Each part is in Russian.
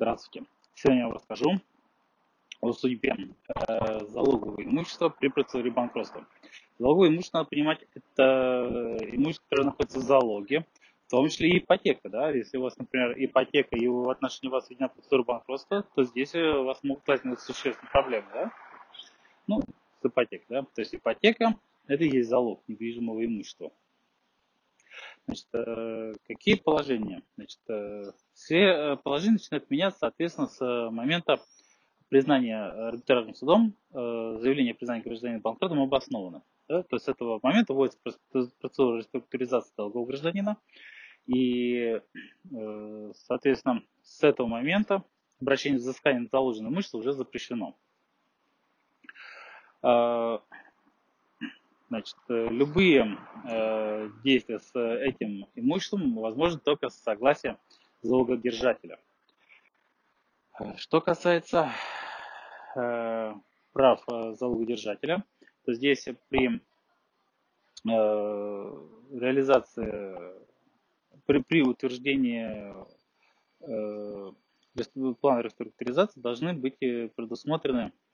Здравствуйте. Сегодня я вам расскажу о судьбе э, залогового имущества при процедуре банкротства. Залоговое имущество надо понимать, это имущество, которое находится в залоге, в том числе и ипотека. Да? Если у вас, например, ипотека и в отношении вас введена процедура банкротства, то здесь у вас могут возникнуть существенные проблемы. Да? Ну, с ипотекой. Да? То есть ипотека – это и есть залог недвижимого имущества. Значит, э, какие положения? Значит, э, все э, положения начинают меняться, соответственно, с момента признания арбитражным судом заявления о признании гражданина банкротом обосновано. Да? То есть с этого момента вводится процедура реструктуризации долгов гражданина. И, соответственно, с этого момента обращение за взыскание на заложенное имущество уже запрещено. Значит, э, любые э, действия с этим имуществом возможны только с согласия залогодержателя. Что касается э, прав э, залогодержателя, то здесь при э, реализации, при, при утверждении э, плана реструктуризации должны быть предусмотрены Э,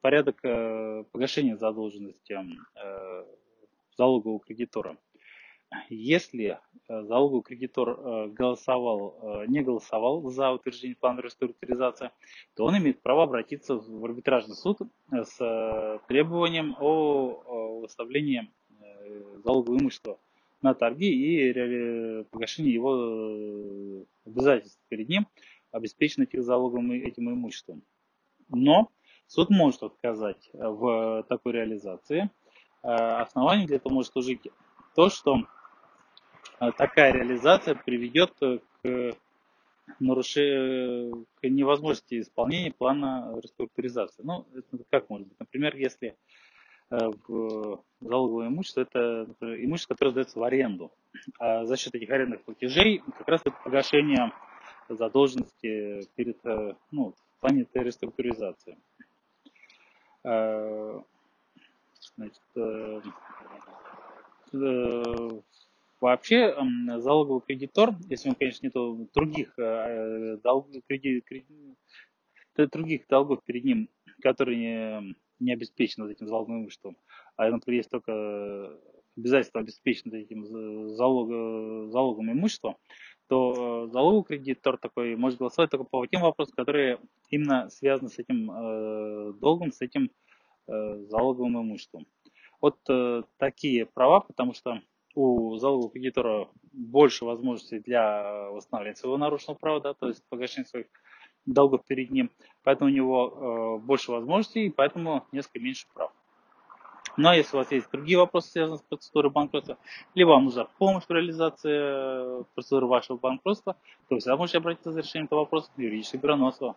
порядок э, погашения задолженности э, залогового кредитора. Если залоговый кредитор голосовал, не голосовал за утверждение плана реструктуризации, то он имеет право обратиться в арбитражный суд с требованием о выставлении залогового имущества на торги и погашении его обязательств перед ним, обеспеченных этим залоговым этим имуществом. Но Суд может отказать э, в такой реализации. Э, основанием для этого может служить то, что э, такая реализация приведет к, нарушению, к невозможности исполнения плана реструктуризации. Ну, это как может быть? Например, если в залоговое имущество, это имущество, которое сдается в аренду. А за счет этих арендных платежей как раз это погашение задолженности перед, ну, в плане реструктуризации. Э, значит, э, э, вообще залоговый кредитор, если он, конечно, нет других, долг, кредит, других долгов перед ним, которые не, не обеспечены этим залоговым имуществом, а, например, есть только обязательства обеспечены этим залог, залогом имущества, то залоговый кредитор такой может голосовать только по тем вопросам, которые именно связаны с этим э, долгом, с этим э, залоговым имуществом. Вот э, такие права, потому что у залогового кредитора больше возможностей для восстановления своего нарушенного права, да, то есть погашения своих долгов перед ним, поэтому у него э, больше возможностей, и поэтому несколько меньше прав. Но если у вас есть другие вопросы, связанные с процедурой банкротства, либо вам нужна помощь в реализации процедуры вашего банкротства, то всегда можете обратиться за решением этого вопроса в юридическое бюро.